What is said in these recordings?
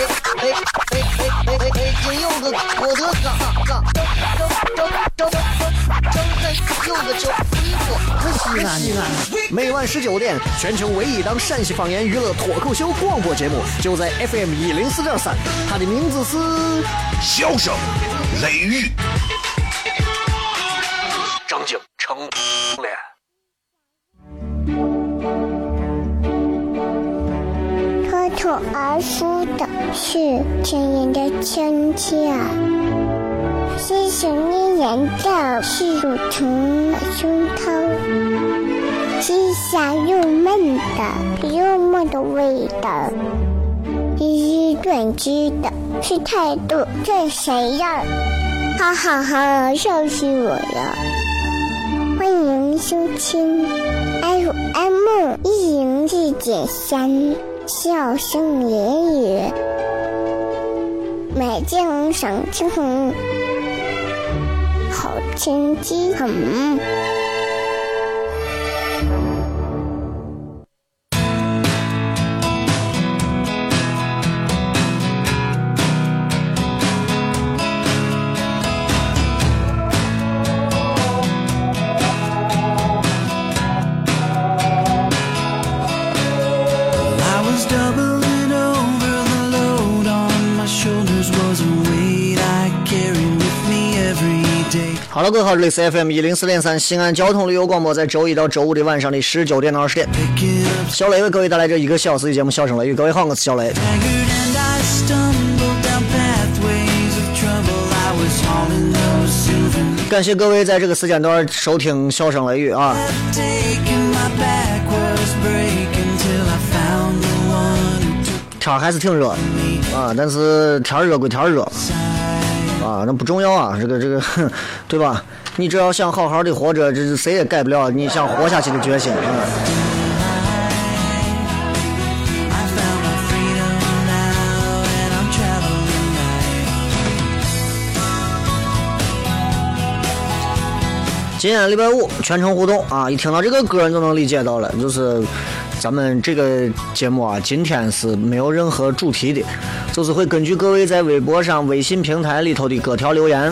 哎哎哎哎哎哎！金柚子，我的嘎嘎，张张张张张张开柚子酒，衣服可西安。每晚十九点，全球唯一档陕西方言娱乐脱口秀广播节目，就在 FM 一零四点三，它的名字是《笑声雷雨》，张景成脸。脱而出是亲人的亲切，是想念人的是乳虫胸膛，是香又闷的又闷的味道，是断句的是态度这谁呀？哈哈哈，笑死我了！欢迎收听 FM 一零四点三。笑声言语，美景赏清好天气很。哈喽，各位好，这里是 FM 一零四点三西安交通旅游广播，在周一到周五的晚上的十九点到二十点，小雷为各位带来这一个小时的节目《笑声雷雨》。各位好，我是小雷。感谢各位在这个时间段收听《笑声雷雨》啊。天还是挺热啊，但是天热归天热。啊，那不重要啊，这个这个，对吧？你只要想好好的活着，这是谁也改不了你想活下去的决心啊。今天礼拜五，全程互动啊！一听到这个歌，你就能理解到了，就是。咱们这个节目啊，今天是没有任何主题的，就是会根据各位在微博上、微信平台里头的各条留言，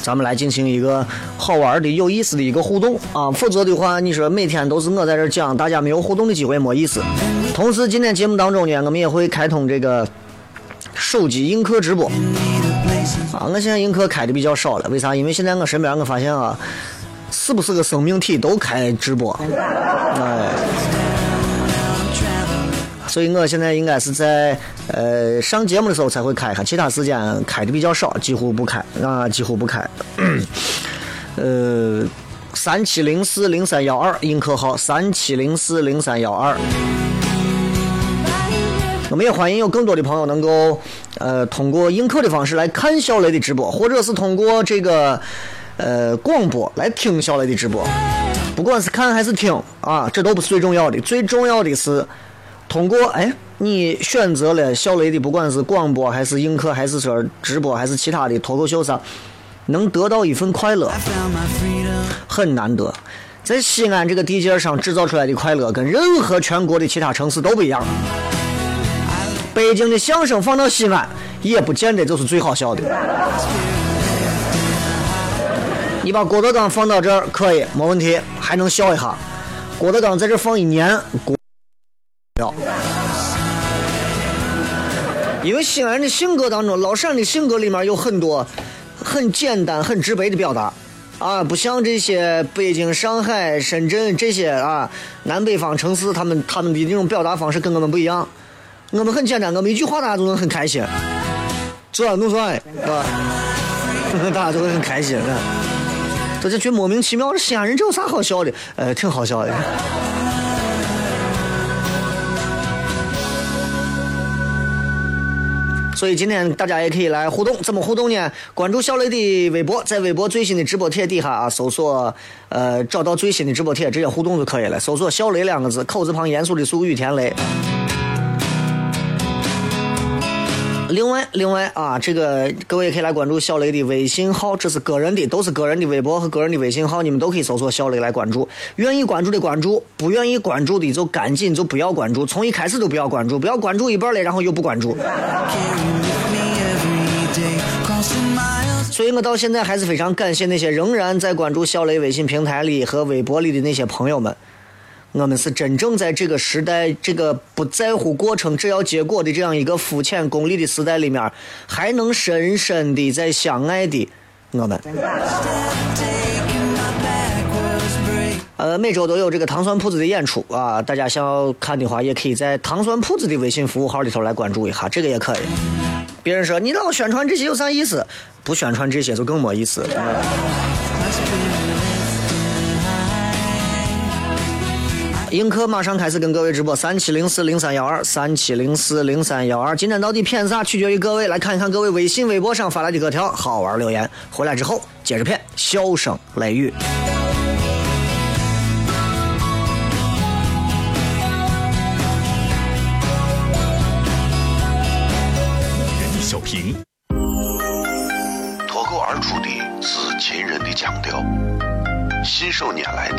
咱们来进行一个好玩的、有意思的一个互动啊。否则的话，你说每天都是我在这讲，大家没有互动的机会，没意思。同时，今天节目当中呢，我们也会开通这个手机映客直播啊。我现在映客开的比较少了，为啥？因为现在我身边我发现啊，是不是个生命体都开直播，哎。所以我现在应该是在呃上节目的时候才会开开，其他时间开的比较少，几乎不开啊，几乎不开。呃，三七零四零三幺二映客号三七零四零三幺二。我们也欢迎有更多的朋友能够呃通过映客的方式来看小雷的直播，或者是通过这个呃广播来听小雷的直播。不管是看还是听啊，这都不是最重要的，最重要的是。通过哎，你选择了小雷的，不管是广播还是映客，还是说直播，还是其他的脱口秀上，能得到一份快乐，很难得。在西安这个地界上制造出来的快乐，跟任何全国的其他城市都不一样。北京的相声放到西安，也不见得就是最好笑的。你把郭德纲放到这儿可以，没问题，还能笑一下。郭德纲在这放一年。因为西安人的性格当中，老陕的性格里面有很多很简单、很直白的表达，啊，不像这些北京、上海、深圳这些啊南北方城市，他们他们的那种表达方式跟我们不一样。我们很简单，我们一句话大家都能很开心，做弄算，是吧？大家都会很开心，大家觉得莫名其妙，这西安人这有啥好笑的？呃，挺好笑的。所以今天大家也可以来互动，怎么互动呢？关注小雷的微博，在微博最新的直播帖底下啊，搜索呃找到最新的直播帖，直接互动就可以了。搜索“小雷”两个字，口字旁严肃的肃，雨田雷。另外，另外啊，这个各位也可以来关注小雷的微信号，这是个人的，都是个人的微博和个人的微信号，你们都可以搜索小雷来关注。愿意关注的关注，不愿意关注的就赶紧就不要关注，从一开始都不要关注，不要关注一半了，然后又不关注。所以我到现在还是非常感谢那些仍然在关注小雷微信平台里和微博里的那些朋友们。我们是真正在这个时代，这个不在乎过程只要结果的这样一个肤浅功利的时代里面，还能深深的在相爱的我们。呃，每周都有这个糖酸铺子的演出啊，大家想要看的话，也可以在糖酸铺子的微信服务号里头来关注一下，这个也可以。别人说你老宣传这些有啥意思？不宣传这些就更没意思。映客马上开始跟各位直播，三七零四零三幺二，三七零四零三幺二。今天到底骗啥？取决于各位。来看一看各位微信、微博上发来的各条好玩留言。回来之后接着骗，笑声雷雨。小平，脱口而出的是秦人的腔调，信手拈来的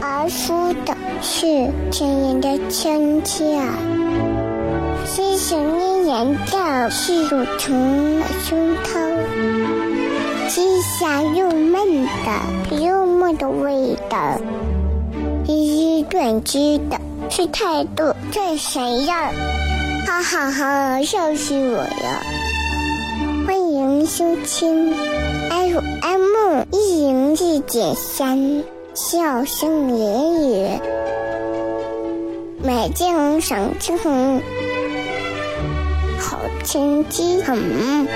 而出的是亲人的亲切，细细念念的是乳虫的胸膛，鸡下又闷的幽默的味道，一语断句的是态度最闪耀，哈哈哈，笑死我了！欢迎收听 FM 一零四点三。笑声言语，美景赏晴，好天气很。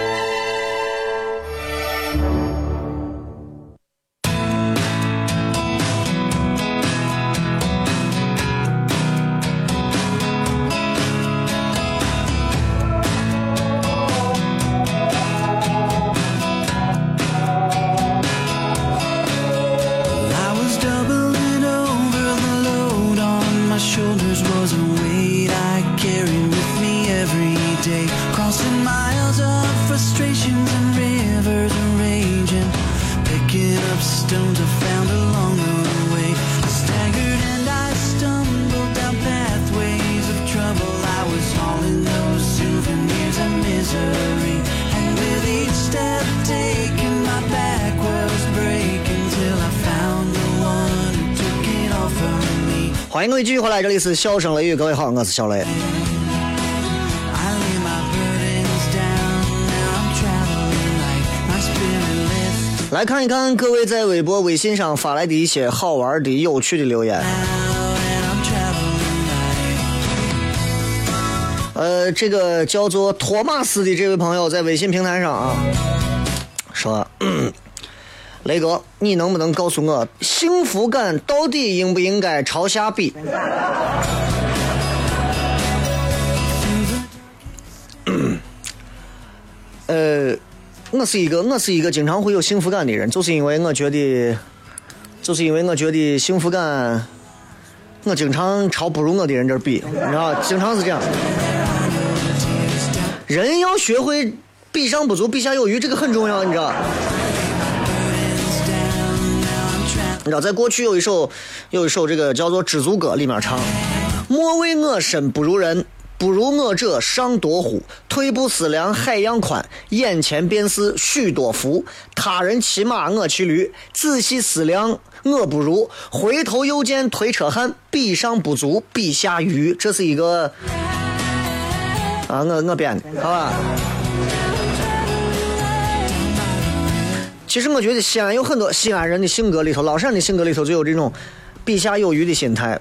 欢迎各位继续回来，这里是笑声雷雨，各位好，我是小雷。来看一看各位在微博、微信上发来的一些好玩的、有趣的留言。呃，这个叫做托马斯的这位朋友在微信平台上啊，说。雷哥，你能不能告诉我，幸福感到底应不应该朝下比？呃，我是一个我是一个经常会有幸福感的人，就是因为我觉得，就是因为我觉得幸福感，我经常朝不如我的人这儿比，你知道，经常是这样。人要学会比上不足，比下有余，这个很重要，你知道。你知道，在过去有一首有一首这个叫做《知足歌》里面唱：“莫为我身不如人，不如我者尚多乎？退步思量海洋宽，眼前便是许多福。他人骑马，我骑驴，仔细思量，我不如。回头又见推车汉，比上不足，比下愚。这是一个啊，我我编的，好吧？其实我觉得西安有很多西安人的性格里头，老陕的性格里头就有这种比下有余的心态，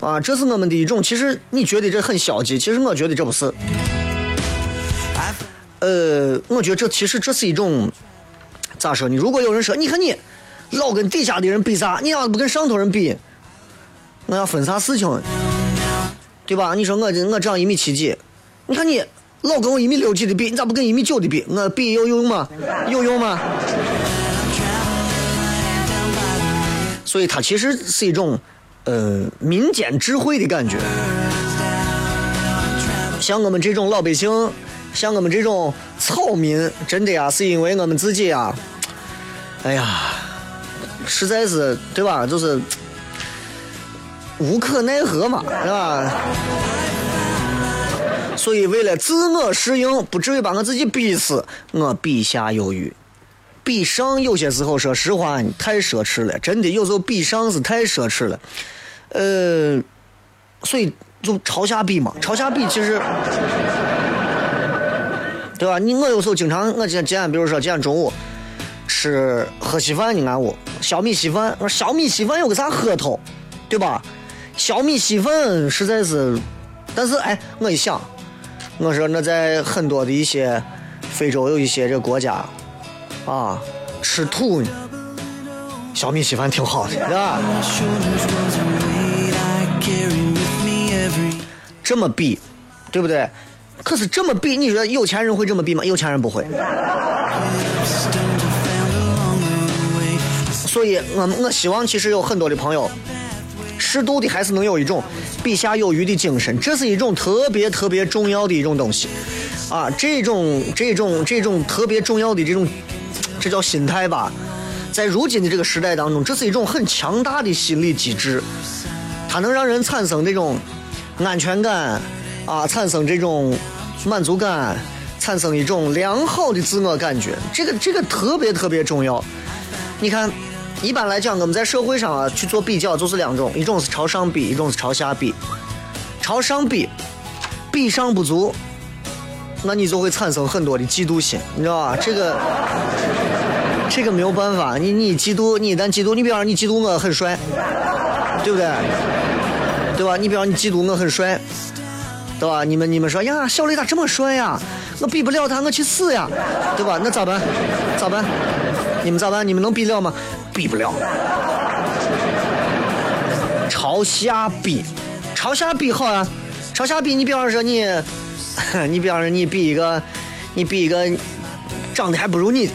啊，这是我们的一种。其实你觉得这很消极，其实我觉得这不是。呃，我觉得这其实这是一种咋说呢？如果有人说，你看你老跟底下的人比啥？你要不跟上头人比，我要分啥事情？对吧？你说我我长一米七几，你看你老跟我一米六几的比，你咋不跟一米九的比？我比有用吗？有用吗？所以它其实是一种，呃，民间智慧的感觉。像我们这种老百姓，像我们这种草民，真的呀，是因为我们自己呀，哎呀，实在是对吧？就是无可奈何嘛，是吧？所以为了自我适应，不至于把我自己逼死，我比下有余。比上有些时候，说实话，太奢侈了，真的有时候比上是太奢侈了。呃，所以就朝下比嘛，朝下比其实，对吧？你我有时候经常，我今今天比如说今天中午吃喝稀饭，你看我小米稀饭，我说小米稀饭有个啥喝头，对吧？小米稀饭实在是，但是哎，我一想，我说那在很多的一些非洲有一些这国家。啊，吃土，小米稀饭挺好的，对吧？这么比，对不对？可是这么比，你说有钱人会这么比吗？有钱人不会。所以，我我希望其实有很多的朋友，适度的还是能有一种比下有余的精神，这是一种特别特别重要的一种东西。啊，这种这种这种特别重要的这种。这叫心态吧，在如今的这个时代当中，这是一种很强大的心理机制，它能让人产生这种安全感啊，产生这种满足感，产生一种良好的自我感觉。这个这个特别特别重要。你看，一般来讲，我们在社会上啊去做比较，就是两种，一种是朝上比，一种是朝下比。朝上比，比上不足。那你就会产生很多的嫉妒心，你知道吧？这个，这个没有办法。你你嫉妒，你一旦嫉妒，你比方说你嫉妒我很帅，对不对？对吧？你比方你嫉妒我很帅，对吧？你们你们说呀，小雷咋这么帅呀？我比不了他，我去死呀，对吧？那咋办？咋办？你们咋办？你们能比了吗？比不了。朝下比，朝下比好啊！朝下比，你比方说你。你比方说，你比一个，你比一个长得还不如你，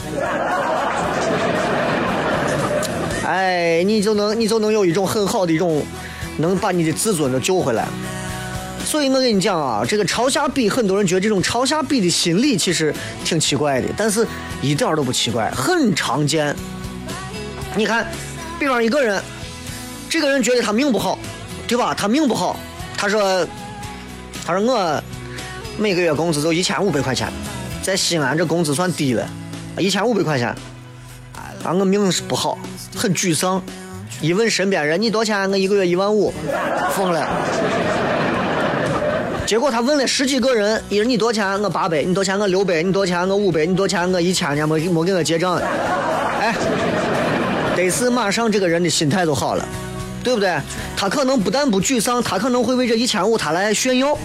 哎，你就能你就能有一种很好的一种，能把你的自尊都救回来。所以我跟你讲啊，这个朝下比，很多人觉得这种朝下比的心理其实挺奇怪的，但是一点都不奇怪，很常见。你看，比方一个人，这个人觉得他命不好，对吧？他命不好，他说，他说我。每个月工资就一千五百块钱，在西安这工资算低了，一千五百块钱，啊，我命是不好，很沮丧。一问身边人，你多少钱？我一个月一万五，疯了。结果他问了十几个人，一人你多少钱？我八百。你多少钱？我六百。你多少钱？我五百。你多少钱？我一千。呢，没没给我结账。哎，得是马上这个人的心态就好了，对不对？他可能不但不沮丧，他可能会为这一千五他来炫耀。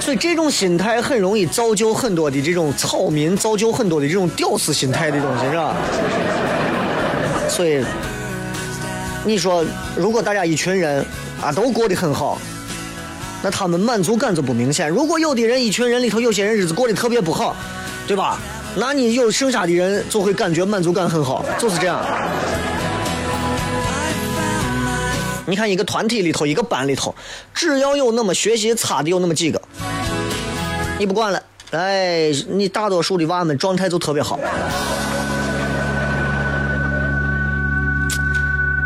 所以这种心态很容易造就很多的这种草民，造就很多的这种屌丝心态的东西，是吧？所以你说，如果大家一群人啊都过得很好，那他们满足感就不明显。如果有的人一群人里头有些人日子过得特别不好，对吧？那你有剩下的人就会感觉满足感很好，就是这样。你看一个团体里头，一个班里头，只要有那么学习差的有那么几个。你不管了，哎，你大多数的娃们状态就特别好。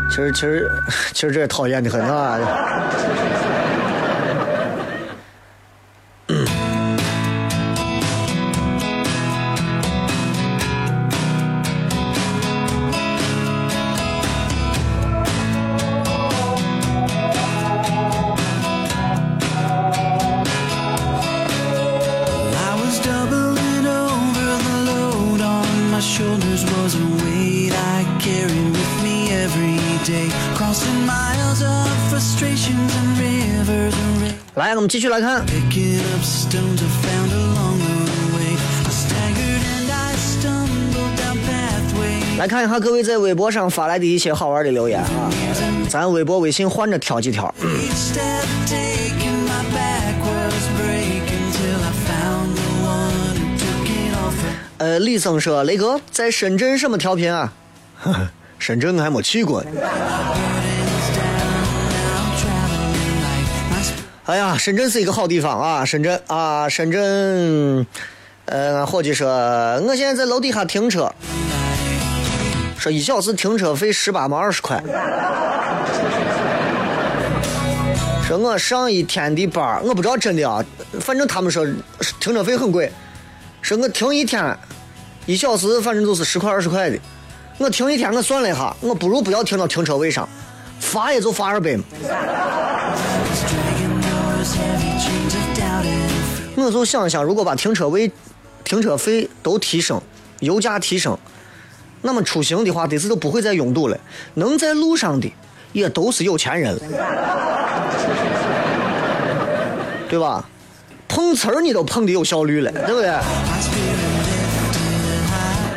其实，其实，其实这讨厌的很啊。来，我们继续来看。来看一下各位在微博上发来的一些好玩的留言啊，咱微博、微信换着挑几条。呃，李僧说，雷哥在深圳什么调频啊？深圳还没去过呢。哎呀，深圳是一个好地方啊！深圳啊，深圳，呃，伙计说，我现在在楼底下停车，说一小时停车费十八毛二十块。说我上一天的班我不知道真的啊，反正他们说停车费很贵，说我停一天，一小时反正都是十块二十块的。我停一天，我算了一下，我不如不要停到停车位上，罚也就罚二百嘛。我就想想，如果把停车位、停车费都提升，油价提升，那么出行的话，这次都不会再拥堵了。能在路上的，也都是有钱人了，对吧？碰瓷儿你都碰的有效率了，对不对？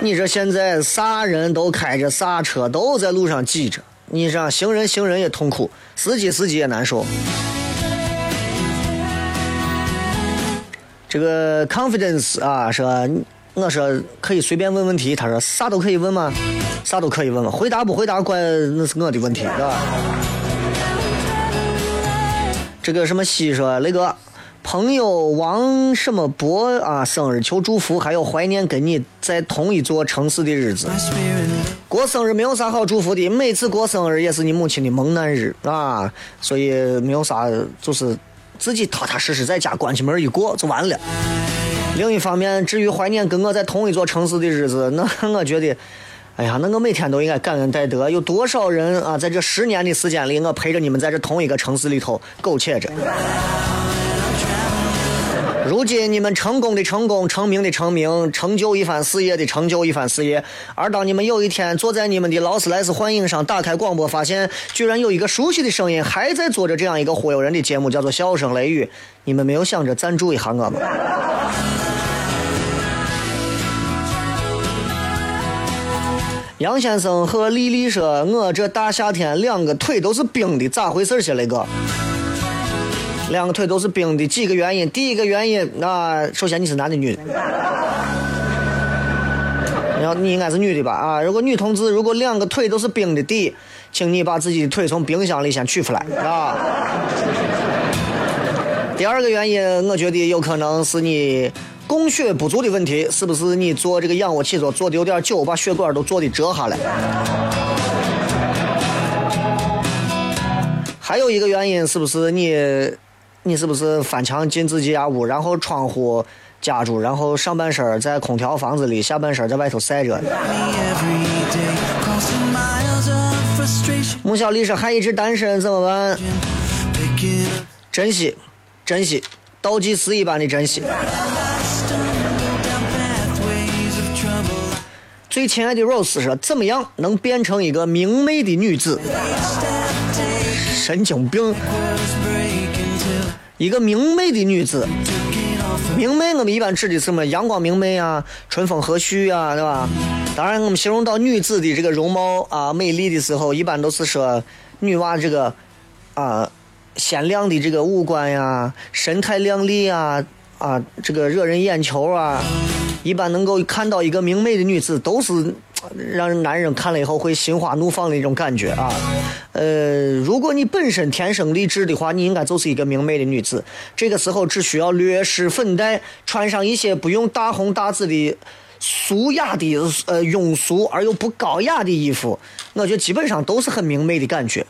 你这现在啥人都开着啥车，都在路上挤着，你这样行人行人也痛苦，司机司机也难受。这个 confidence 啊，说我说可以随便问问题，他说啥都可以问吗？啥都可以问吗？回答不回答怪那是我的问题，是吧？这个什么西说那个朋友王什么博啊，生日求祝福，还有怀念跟你在同一座城市的日子。过生日没有啥好祝福的，每次过生日也是你母亲的蒙难日啊，所以没有啥，就是自己踏踏实实在家关起门一过就完了。另一方面，至于怀念跟我在同一座城市的日子，那 我觉得，哎呀，那我每天都应该感恩戴德。有多少人啊，在这十年的时间里，我陪着你们在这同一个城市里头苟且着。如今你们成功的成功，成名的成名，成就一番事业的成就一番事业。而当你们有一天坐在你们的劳斯莱斯幻影上，打开广播，发现居然有一个熟悉的声音还在做着这样一个忽悠人的节目，叫做《笑声雷雨》，你们没有想着赞助一下我吗？杨先生和丽丽说：“我这大夏天两个腿都是冰的，咋回事儿去？雷哥？”两个腿都是冰的，几个原因。第一个原因，那、首先你是男的女的？然后你应该是女的吧？啊，如果女同志如果两个腿都是冰的，第一，请你把自己的腿从冰箱里先取出来啊。第二个原因，我觉得有可能是你供血不足的问题，是不是你做这个仰卧起坐做的有点久，把血管都做的折下来？还有一个原因，是不是你，你是不是翻墙进自己家屋，然后窗户夹住，然后上半身在空调房子里，下半身在外头晒着？呢穆小丽说还一直单身怎么办？珍惜，珍惜，倒计时一般的珍惜。最亲爱的 Rose 说怎么样能变成一个明媚的女子？神经病！一个明媚的女子，明媚我们一般指的什么？阳光明媚啊，春风和煦啊，对吧？当然，我们形容到女子的这个容貌啊、美丽的时候，一般都是说女娃这个啊、鲜亮的这个五官呀，神态靓丽啊啊，这个惹人眼球啊。一般能够看到一个明媚的女子，都是让男人看了以后会心花怒放的一种感觉啊。呃，如果你本身天生丽质的话，你应该就是一个明媚的女子。这个时候只需要略施粉黛，穿上一些不用大红大紫的俗雅的呃庸俗而又不高雅的衣服，我觉得基本上都是很明媚的感觉。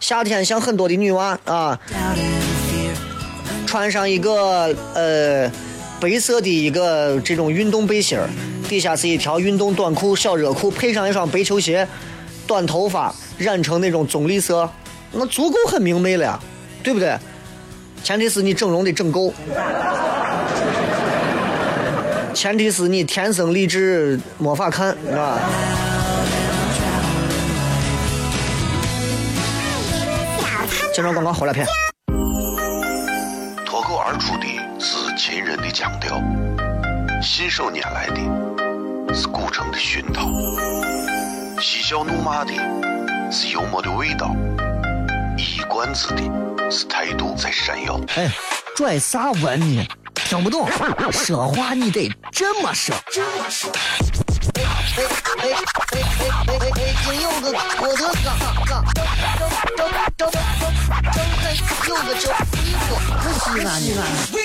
夏天像很多的女娃啊，穿上一个呃白色的一个这种运动背心儿，底下是一条运动短裤、小热裤，配上一双白球鞋，短头发染成那种棕绿色，那足够很明媚了呀，对不对？前提是你整容得整够。前提是你天生丽质没法看，是吧？介绍广告回来片。脱口而出的是秦人的腔调，信手拈来的是古城的熏陶，嬉笑怒骂的是幽默的味道，一冠子的是态度在闪耀。哎，拽啥文呢？听不懂，说话你得这么说。这么说哎哎哎！京有个我的嘎嘎，张张张张张有个叫西瓜，可西西安。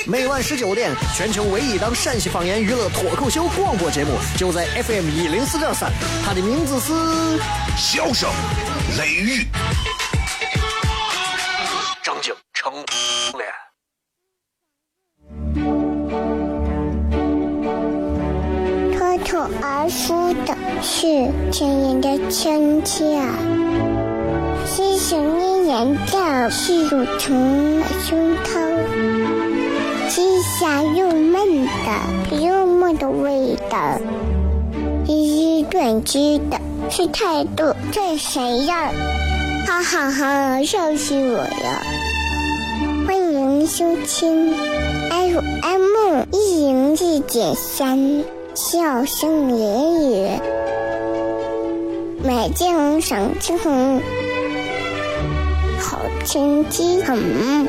每晚十九点，全球唯一档陕西方言娱乐脱口秀广播节目，就在 FM 一零四点三，它的名字是《笑声雷雨》。张景成脸。口而出的是亲人的亲切，是想念人的是乳虫胸膛，是香又闷的幽默的味道，是短知的，是态度这谁样？哈哈哈，笑死我了！欢迎收听 FM 一零四点三。笑声言语，美景赏青红，好天气很。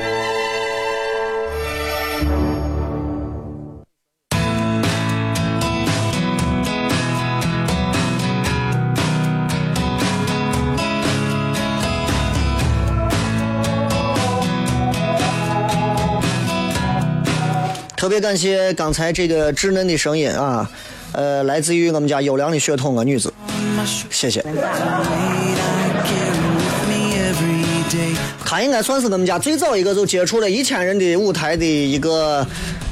特别感谢刚才这个稚嫩的声音啊，呃，来自于我们家优良的血统啊，女子，谢谢。她应该算是我们家最早一个就接触了一千人的舞台的一个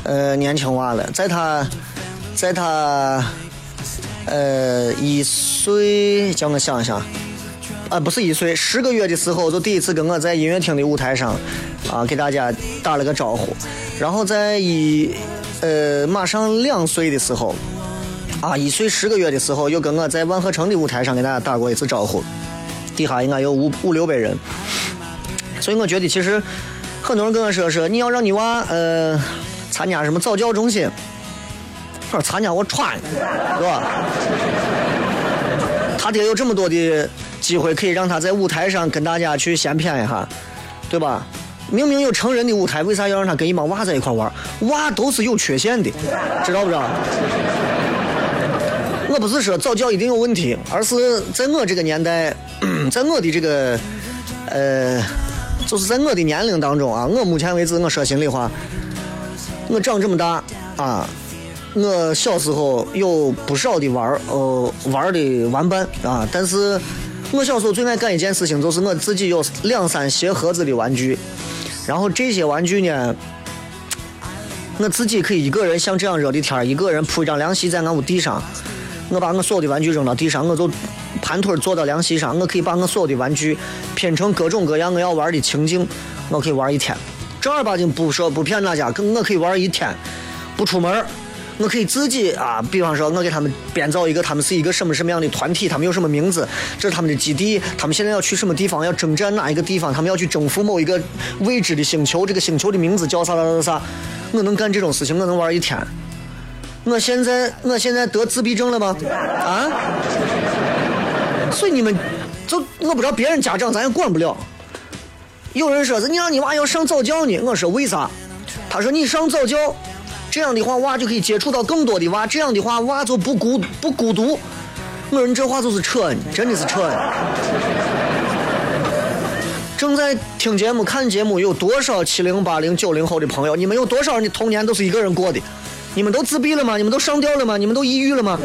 呃年轻娃了，在她，在她呃一岁，叫我想一想，啊不是一岁，十个月的时候就第一次跟我在音乐厅的舞台上啊给大家打了个招呼。然后在一呃马上两岁的时候，啊一岁十个月的时候，又跟我在万和城的舞台上给大家打过一次招呼，底下应该有五五六百人，所以我觉得其实很多人跟我说说你要让你娃呃参加什么早教中心，我说参加我穿，是吧？他爹有这么多的机会可以让他在舞台上跟大家去闲谝一下，对吧？明明有成人的舞台，为啥要让他跟一帮娃在一块玩？娃都是有缺陷的，知道不知道？我不是说早教一定有问题，而是在我这个年代，在我的这个呃，就是在我的年龄当中啊，我目前为止，我说心里话，我长这么大啊，我小时候有不少的玩呃玩的玩伴啊，但是我小时候最爱干一件事情，就是我自己有两三鞋盒子的玩具。然后这些玩具呢，我自己可以一个人像这样热的天一个人铺一张凉席在俺屋地上，我把我所有的玩具扔到地上，我就盘腿坐到凉席上，我可以把我所有的玩具拼成各种各样我要玩的情景，我可以玩一天。正儿八经不说不骗大家，跟我可以玩一天，不出门。我可以自己啊，比方说，我给他们编造一个，他们是一个什么什么样的团体，他们有什么名字，这是他们的基地，他们现在要去什么地方，要征战哪一个地方，他们要去征服某一个未知的星球，这个星球的名字叫啥啥啥啥，我能干这种事情，我能玩一天。我现在我现在得自闭症了吗？啊？所以你们就我不知道别人家长咱也管不了。有人说你让你娃要上早教呢，我说为啥？他说你上早教。这样的话，娃就可以接触到更多的娃。这样的话，娃就不孤不孤独。我说这话就是扯，真的是扯。正在听节目、看节目有多少七零、八零、九零后的朋友？你们有多少人的童年都是一个人过的？你们都自闭了吗？你们都上吊了吗？你们都抑郁了吗？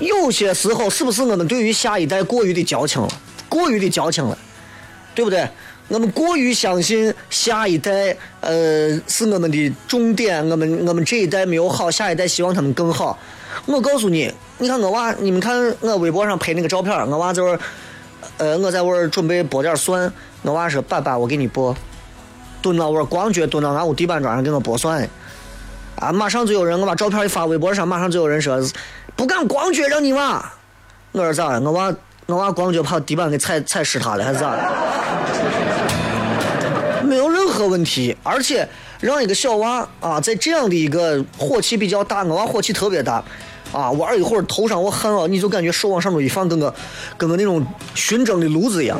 有些时候，是不是我们对于下一代过于的矫情了？过于的矫情了，对不对？我们过于相信下一代，呃，是我们的重点。我们我们这一代没有好，下一代希望他们更好。我告诉你，你看我娃，你们看我微博上拍那个照片，我娃就是，呃，我在玩准备剥点蒜，我娃说：“爸爸，我给你剥。”蹲到我光脚蹲到俺屋地板砖上给我剥蒜，啊，马上就有人我把照片一发微博上，马上就有人说不敢光脚让你娃，我说咋了？我娃我娃光脚把地板给踩踩湿他了还是咋了的？没有任何问题，而且让一个小娃啊，在这样的一个火气比较大，我娃火气特别大，啊，玩一会儿头上我汗了，你就感觉手往上头一放，跟个跟个那种熏蒸的炉子一样。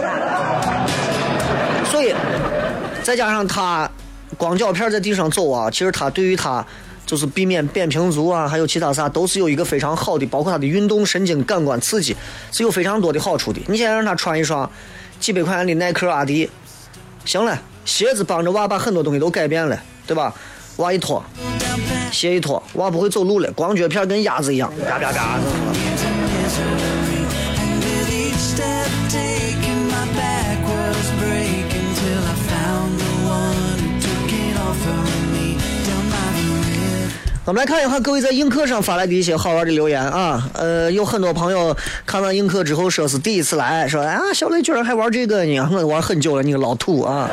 所以再加上他光脚片在地上走啊，其实他对于他就是避免扁平足啊，还有其他啥，都是有一个非常好的，包括他的运动神经感官刺激是有非常多的好处的。你现在让他穿一双几百块钱的耐克、阿迪，行了。鞋子帮着娃把很多东西都改变了，对吧？娃一脱，鞋一脱，娃不会走路了，光脚片跟鸭子一样，嘎嘎嘎。我们来看一下各位在映客上发来的一些好玩的留言啊，呃，有很多朋友看完映客之后说是第一次来，说啊，小雷居然还玩这个呢，我玩很久了，你个老土啊。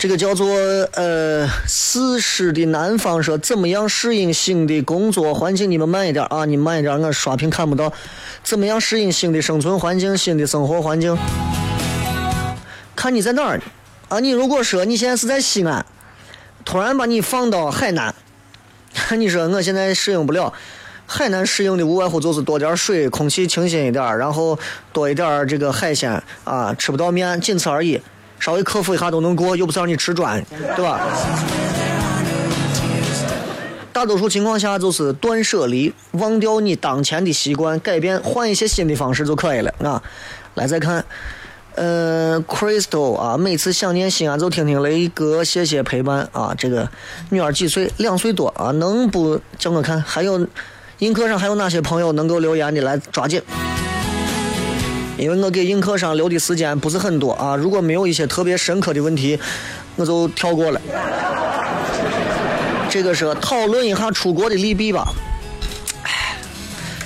这个叫做呃四十的南方说怎么样适应新的工作环境？你们慢一点啊，你慢一点，我刷屏看不到。怎么样适应新的生存环境、新的生活环境？看你在哪儿。啊，你如果说你现在是在西安，突然把你放到海南，你说我现在适应不了。海南适应的无外乎就是多点水，空气清新一点，然后多一点这个海鲜啊，吃不到面，仅此而已。稍微克服一下都能过，又不是让你吃砖，对吧？大多数情况下就是断舍离，忘掉你当前的习惯，改变，换一些新的方式就可以了啊。来再看。呃，Crystal 啊，每次想念西安就听听雷哥，谢谢陪伴啊。这个女儿几岁？两岁多啊，能不叫我看？还有，映客上还有哪些朋友能够留言的？来抓紧，因为我给映客上留的时间不是很多啊。如果没有一些特别深刻的问题，我就跳过了。这个是讨论一下出国的利弊吧。哎，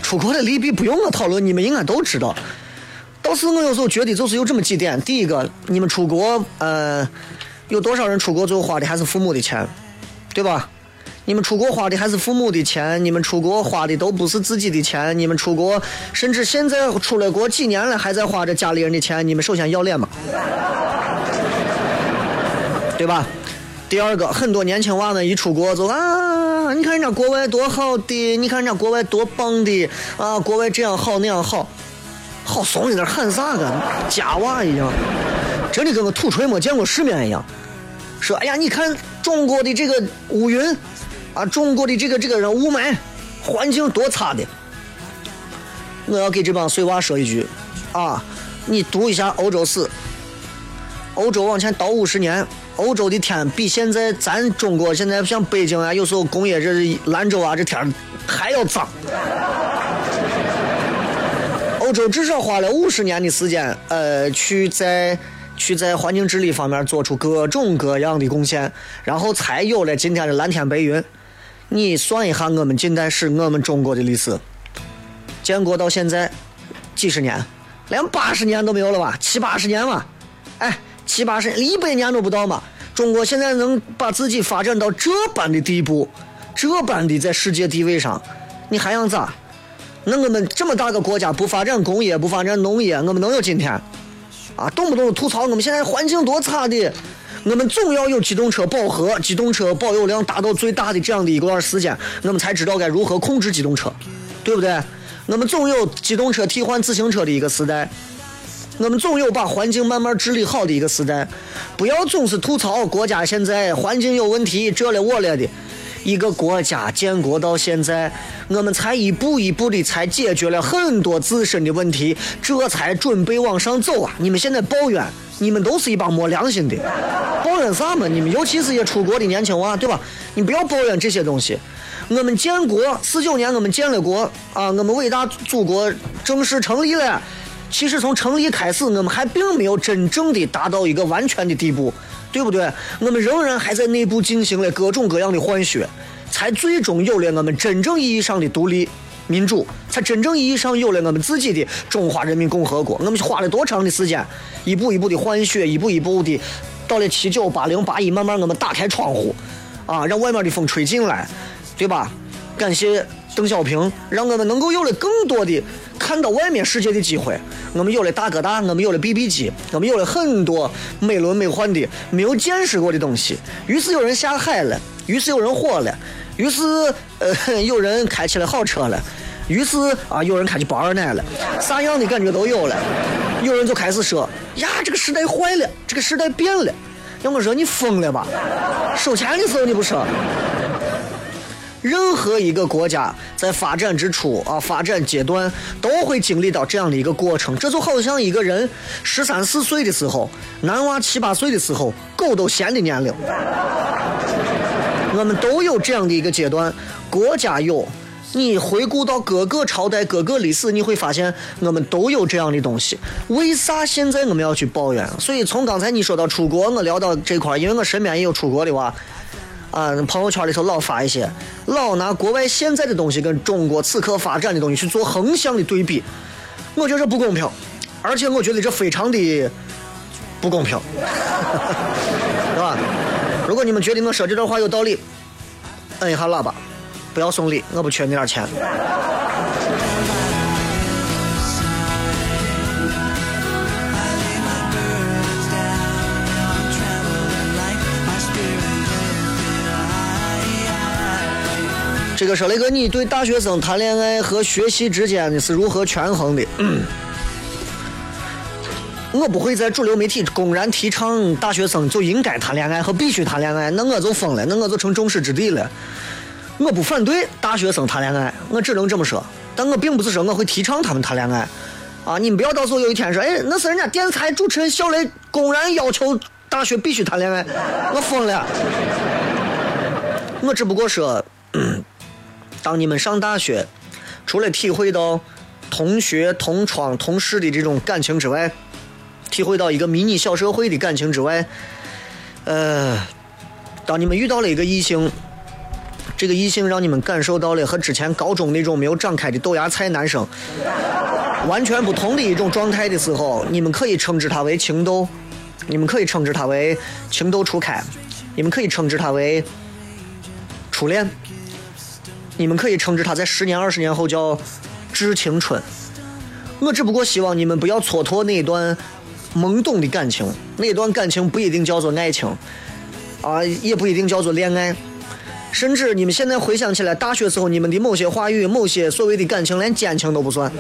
出国的利弊不用我讨论，你们应该都知道。倒是我有时候觉得，就是有这么几点：第一个，你们出国，呃，有多少人出国最后花的还是父母的钱，对吧？你们出国花的还是父母的钱，你们出国花的都不是自己的钱，你们出国，甚至现在出了国几年了，还在花着家里人的钱，你们首先要脸吗？对吧？第二个，很多年轻娃们一出国就啊，你看人家国外多好的，你看人家国外多棒的啊，国外这样好那样好。好怂，在那喊啥个假娃一样，真的跟个土锤没见过世面一样。说，哎呀，你看中国的这个乌云，啊，中国的这个这个人雾霾，环境多差的。我要给这帮碎娃说一句，啊，你读一下欧洲史，欧洲往前倒五十年，欧洲的天比现在咱中国现在像北京啊，有时候工业这兰州啊，这天还要脏。欧洲至少花了五十年的时间，呃，去在去在环境治理方面做出各种各样的贡献，然后才有了今天的蓝天白云。你算一下我们近代史，我们中国的历史，建国到现在几十年，连八十年都没有了吧？七八十年嘛，哎，七八十一百年都不到嘛。中国现在能把自己发展到这般的地步，这般的在世界地位上，你还想咋？那我们这么大个国家不发展工业不发展农业，我们能有今天？啊，动不动吐槽我们现在环境多差的，我们总要有机动车饱和，机动车保有量达到最大的这样的一段时间，我们才知道该如何控制机动车，对不对？我们总有机动车替换自行车的一个时代，我们总有把环境慢慢治理好的一个时代，不要总是吐槽国家现在环境有问题，这了我了的。一个国家建国到现在，我们才一步一步的才解决了很多自身的问题，这才准备往上走啊！你们现在抱怨，你们都是一帮没良心的，抱怨啥嘛？你们尤其是些出国的年轻娃，对吧？你不要抱怨这些东西。我们建国四九年，我们建了国啊，我们伟大祖国正式成立了。其实从成立开始，我们还并没有真正的达到一个完全的地步。对不对？我们仍然还在内部进行了各种各样的换血，才最终有了我们真正意义上的独立。民主，才真正意义上有了我们自己的中华人民共和国。我们花了多长的时间，一步一步的换血，一步一步的，到了七九八零八一，慢慢我们打开窗户，啊，让外面的风吹进来，对吧？感谢邓小平，让我们能够有了更多的看到外面世界的机会。我们有了大哥大，我们有了 BB 机，我们有了很多美轮美奂的没有见识过的东西。于是有人下海了，于是有人火了，于是呃有人开起了好车了，于是啊有人开起宝二奶了，啥样的感觉都有了。有人就开始说呀，这个时代坏了，这个时代变了。要我说你疯了吧？收钱的时候你不说。任何一个国家在发展之初啊，发展阶段都会经历到这样的一个过程。这就好像一个人十三四岁的时候，男娃七八岁的时候，狗都嫌的年龄。我们都有这样的一个阶段，国家有。你回顾到各个朝代、各个历史，你会发现我们都有这样的东西。为啥现在我们要去抱怨？所以从刚才你说到出国，我聊到这块，因为我身边也有出国的娃。啊，朋友圈里头老发一些，老拿国外现在的东西跟中国此刻发展的东西去做横向的对比，我觉得这不公平，而且我觉得这非常的不公平，是吧？如果你们觉得我说这段话有道理，摁一下喇叭，不要送礼，我不缺那点钱。这个说雷哥，你对大学生谈恋爱和学习之间的是如何权衡的？我不会在主流媒体公然提倡大学生就应该谈恋爱和必须谈恋爱，那我就疯了，那我就成众矢之的了。我不反对大学生谈恋爱，我只能这么说，但我并不是说我会提倡他们谈恋爱。啊，你们不要到时候有一天说，哎，那是人家电台主持人小雷公然要求大学必须谈恋爱，我疯了。我只不过说。当你们上大学，除了体会到同学、同窗、同事的这种感情之外，体会到一个迷你小社会的感情之外，呃，当你们遇到了一个异性，这个异性让你们感受到了和之前高中那种没有长开的豆芽菜男生完全不同的一种状态的时候，你们可以称之他为情窦，你们可以称之他为情窦初开，你们可以称之他为初恋。你们可以称之他在十年、二十年后叫致青春。我只不过希望你们不要蹉跎那一段懵懂的感情，那一段感情不一定叫做爱情，啊，也不一定叫做恋爱，甚至你们现在回想起来，大学时候你们的某些话语、某些所谓的感情，连奸情都不算。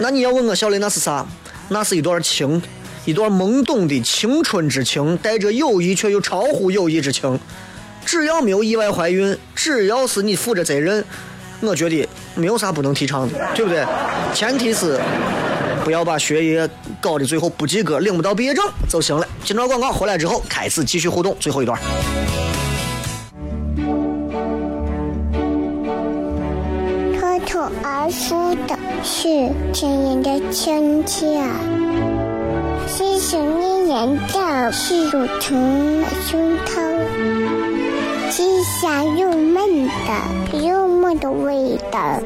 那你要问我小雷那是啥？那是一段情，一段懵懂的青春之情，带着友谊却又超乎友谊之情。只要没有意外怀孕，只要是你负着责任，我觉得没有啥不能提倡的，对不对？前提是不要把学业搞得最后不及格，领不到毕业证就行了。进段广告回来之后，开始继续互动，最后一段。脱口而出的是亲人的亲切，细声呢言的是乳虫胸膛。鸡香又闷的，幽默的味道；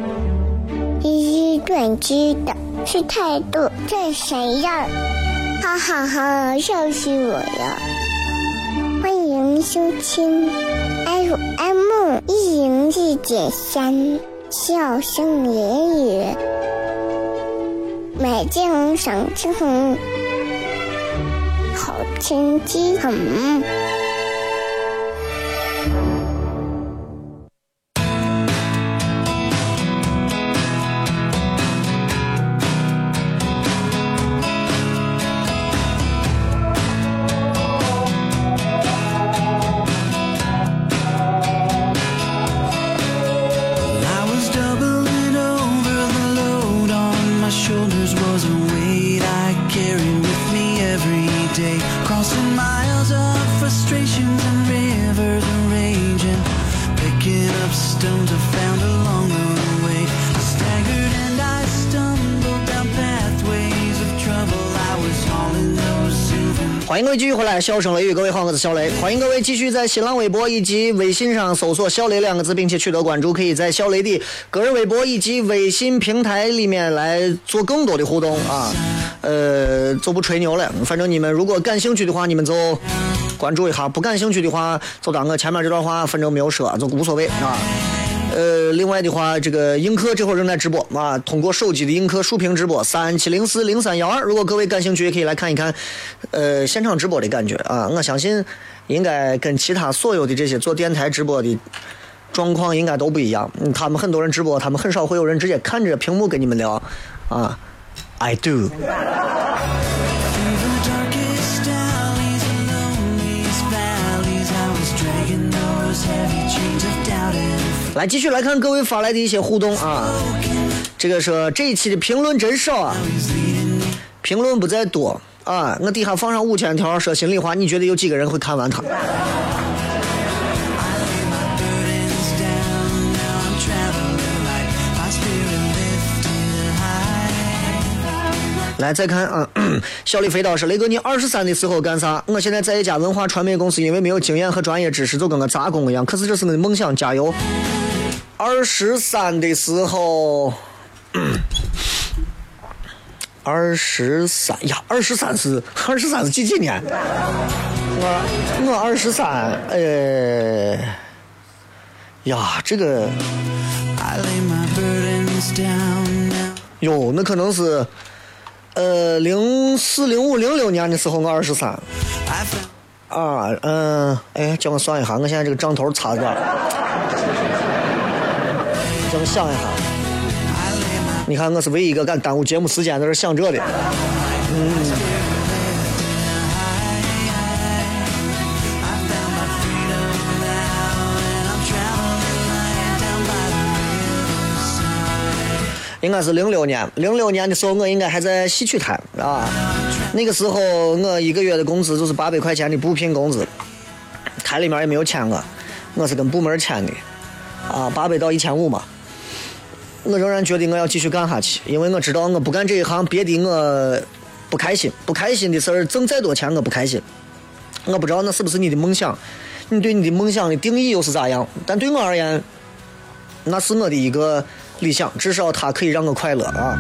一语断句的是态度，这谁呀？哈哈哈，笑死我了！欢迎收听 FM 一零四点三，笑声言语，美景赏之红，好天气很。笑声雷雨，各位好，我是小雷。欢迎各位继续在新浪微博以及微信上搜索“小雷”两个字，并且取得关注。可以在小雷的个人微博以及微信平台里面来做更多的互动啊。呃，就不吹牛了，反正你们如果感兴趣的话，你们就关注一下；不感兴趣的话，就当我前面这段话反正没有说，就无所谓啊。呃，另外的话，这个映客这会儿正在直播啊，通过手机的映客竖屏直播三七零四零三幺二，如果各位感兴趣，也可以来看一看，呃，现场直播的感觉啊，我相信应该跟其他所有的这些做电台直播的状况应该都不一样。他们很多人直播，他们很少会有人直接看着屏幕跟你们聊啊，I do。来继续来看各位发来的一些互动啊，这个说这一期的评论真少啊，评论不在多啊，我底下放上五千条，说心里话，你觉得有几个人会看完它？来再看啊，小李飞刀是雷哥，你二十三的时候干啥？我现在在一家文化传媒公司，因为没有经验和专业知识，就跟个杂工一样。可是这是我的梦想，加油！二十三的时候，二十三呀，二十三是二十三是几几年？我我二十三，呃，呀，这个.哟，那可能是，呃，零四、零五、零六年的时候，我二十三。啊，嗯，哎，叫我算一下，我现在这个账头差在这儿。叫我想一下，你看我是唯一一个敢耽误节目时间在这想这的。嗯应该是零六年，零六年的时候我应该还在戏曲台啊。那个时候我一个月的工资就是八百块钱的补聘工资，台里面也没有签我，我是跟部门签的，啊，八百到一千五嘛。我仍然觉得我要继续干下去，因为我知道我不干这一行，别的我不开心，不开心的事儿挣再多钱我不开心。我不知道那是不是你的梦想，你对你的梦想的定义又是咋样？但对我而言，那是我的一个理想，至少它可以让我快乐啊。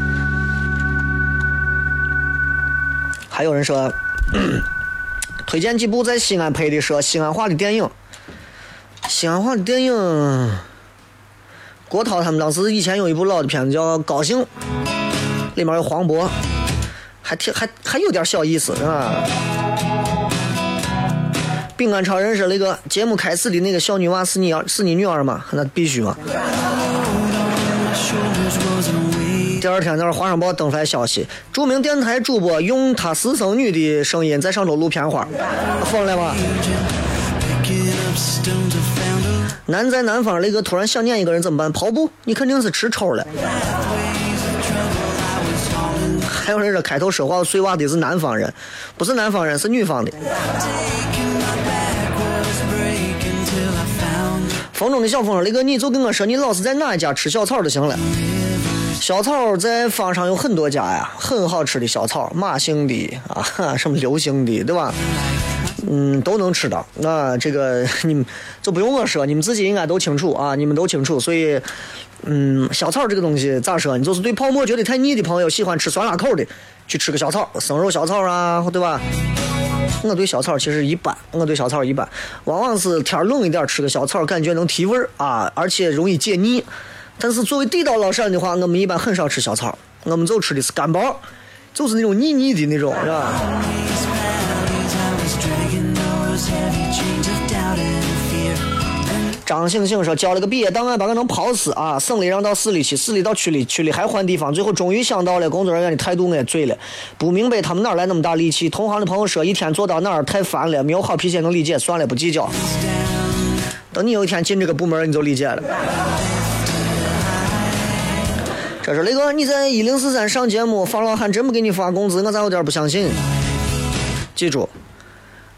还有人说，推荐几部在西安拍的说西安话的电影。西安话的电影，郭涛他们当时以前有一部老的片子叫《高兴》，里面有黄渤，还挺还还有点小意思啊。饼干超人说那个节目开始的那个小女娃是你是你女儿吗？那必须嘛。第二天在那《华商报》登出来消息，著名电台主播用他私生女的声音在上头录片花，疯了吗？男在南方，雷哥突然想念一个人怎么办？跑步？你肯定是吃抽了。还有人说开头说话碎娃的是南方人，不是南方人，是女方的。风中的小风，雷哥你就跟我说，你老是在哪一家吃小草就行了。小草在坊上有很多家呀，很好吃的小草，马姓的啊，什么刘姓的，对吧？嗯，都能吃到。那这个你们就不用我说，你们自己应该都清楚啊，你们都清楚。所以，嗯，小草这个东西咋说？你就是对泡馍觉得太腻的朋友，喜欢吃酸辣口的，去吃个小草，生肉小草啊，对吧？我对小草其实一般，我对小草一般，往往是天冷一点吃个小草，感觉能提味儿啊，而且容易解腻。但是作为地道老陕的话，我们一般很少吃小草，我们就吃的是干包，就是那种腻腻的那种，是吧？张醒醒说交了个毕业档案，把我能跑死啊！省里让到市里去，市里到区里，区里还换地方，最后终于想到了工作人员的态度，我也醉了。不明白他们哪来那么大力气。同行的朋友说一天做到哪儿太烦了，没有好脾气能理解，算了，不计较。等你有一天进这个部门，你就理解了。这是雷哥，你在一零四三上节目，方老汉真不给你发工资，我咋有点不相信？记住，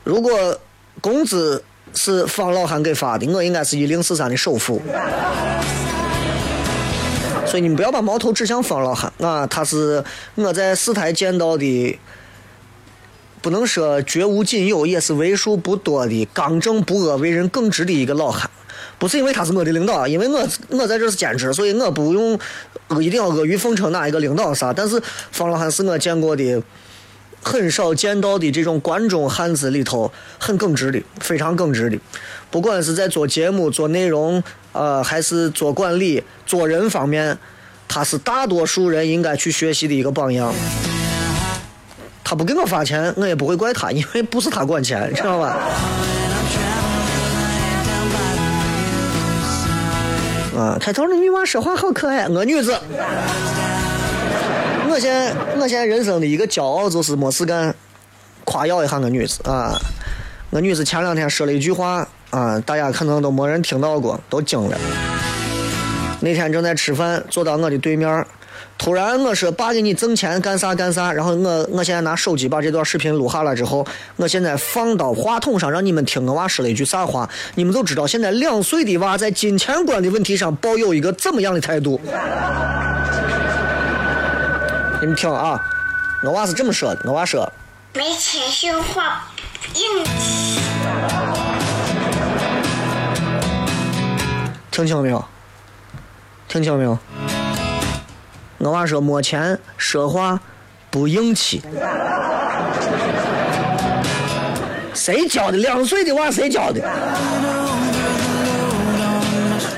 如果工资是方老汉给发的，我应该是一零四三的首富。所以你们不要把矛头指向方老汉啊，他是我在四台见到的不能说绝无仅有，也是为数不多的刚正不阿、为人耿直的一个老汉。不是因为他是我的领导，因为我我在这是兼职，所以我不用一定要阿谀奉承哪一个领导啥。但是方老汉是我见过的很少见到的这种关中汉子里头很耿直的，非常耿直的。不管是在做节目、做内容，呃，还是做管理、做人方面，他是大多数人应该去学习的一个榜样。他不给我发钱，我也不会怪他，因为不是他管钱，知道吧？啊，开头那女娃说话好可爱，我女子。我现在我现在人生的一个骄傲就是没事干，夸耀一下我女子啊。我女子前两天说了一句话啊，大家可能都没人听到过，都惊了。那天正在吃饭，坐到我的对面，突然我说：“爸，给你挣钱干啥干啥。”然后我我现在拿手机把这段视频录下来之后，我现在放到话筒上，让你们听我娃说了一句啥话，你们就知道现在两岁的娃在金钱观的问题上抱有一个怎么样的态度。你们听啊，我娃是这么说的，我娃说。没钱说话硬气。听清没有？听清没有？我娃说没钱说话不硬气。谁教的？两岁的娃谁教的？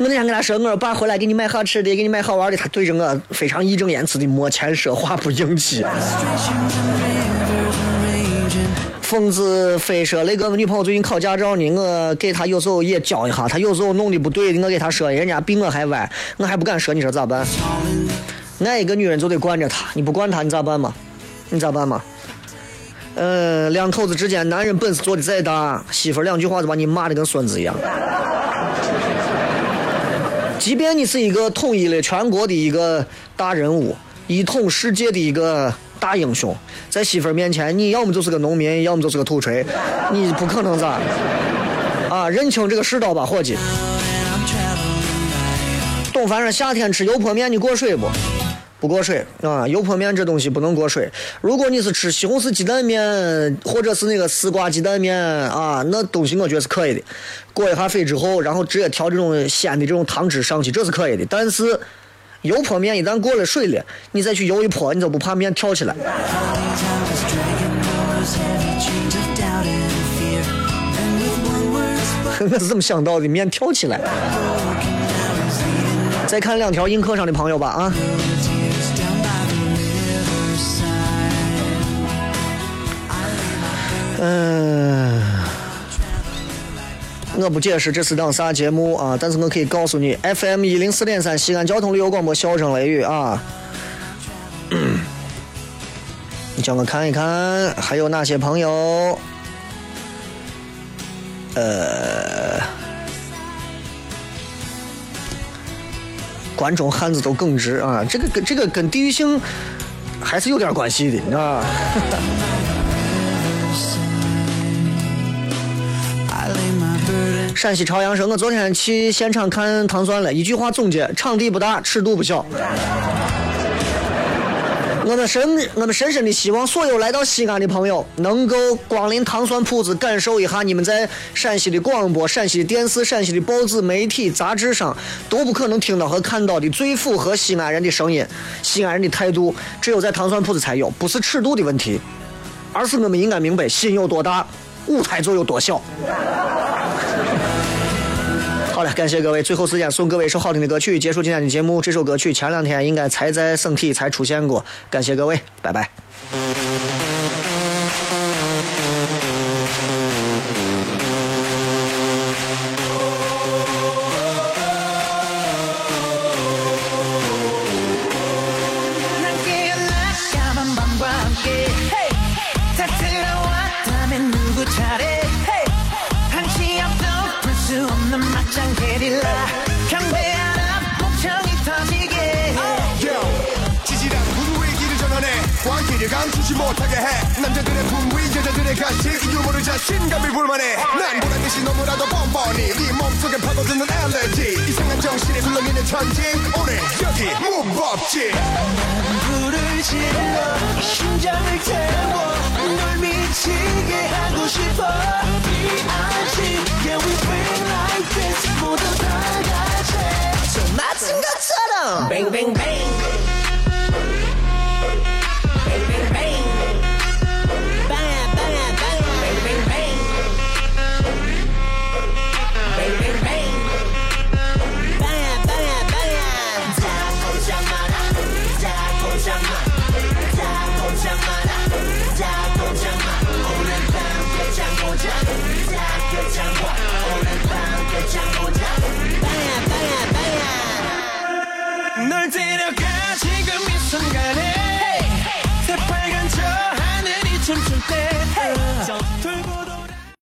我那天跟他说，我说爸回来给你买好吃的，给你买好玩的。他对着我非常义正言辞的没钱说话不硬气。疯子非说那个女朋友最近考驾照呢，我给他有时候也教一下，他有时候弄的不对，我给他说，人家比我还歪，我还不敢说，你说咋办？爱一个女人就得惯着她，你不惯她，你咋办嘛？你咋办嘛？呃，两口子之间，男人本事做的再大，媳妇两句话就把你骂的跟孙子一样。即便你是一个统一了全国的一个大人物，一统世界的一个。大英雄在媳妇儿面前，你要么就是个农民，要么就是个土锤，你不可能咋？啊，认清这个世道吧，伙计。董凡说夏天吃油泼面，你过水不？不过水啊，油泼面这东西不能过水。如果你是吃西红柿鸡蛋面，或者是那个丝瓜鸡蛋面啊，那东西我觉得是可以的。过一下水之后，然后直接调这种鲜的这种汤汁上去，这是可以的。但是。油泼面一旦过了水了，你再去油一泼，你都不怕面跳起来。我是这么想到的，面跳起来。再看两条映客上的朋友吧啊。嗯。我不解释这是档啥节目啊，但是我可以告诉你，FM 一零四点三西安交通旅游广播，笑声雷雨啊。你叫我看一看还有哪些朋友，呃，关中汉子都耿直啊，这个跟这个跟地域性还是有点关系的啊。陕西朝阳说：“我昨天去现场看糖蒜了，一句话总结：场地不大，尺度不小。我们深我们深深的希望所有来到西安的朋友能够光临糖蒜铺子，感受一下你们在陕西的广播、陕西的电视、陕西的报纸、媒体、杂志上都不可能听到和看到的最符合西安人的声音、西安人的态度，只有在糖蒜铺子才有。不是尺度的问题，而是我们应该明白，心有多大，舞台就有多小。”好了，感谢各位。最后时间送各位一首好听的歌曲，结束今天的节目。这首歌曲前两天应该才在省体才出现过。感谢各位，拜拜。 멈추지 못하게 해. 남자들의 분위 여자들의 가식 유머를 자신감이 불만해. 난 보란듯이 너무나도 뻔뻔히 네 몸속에 파고드는 알레지 이상한 정신에 굴렁이는 천지. 오늘 여기 무법지. 불을 질러 심장을 태워 널믿 같이 하고 싶어. B.I.G. Yeah we bring like this. 모두 다 같이. 저 맞은 것처럼. 뱅뱅뱅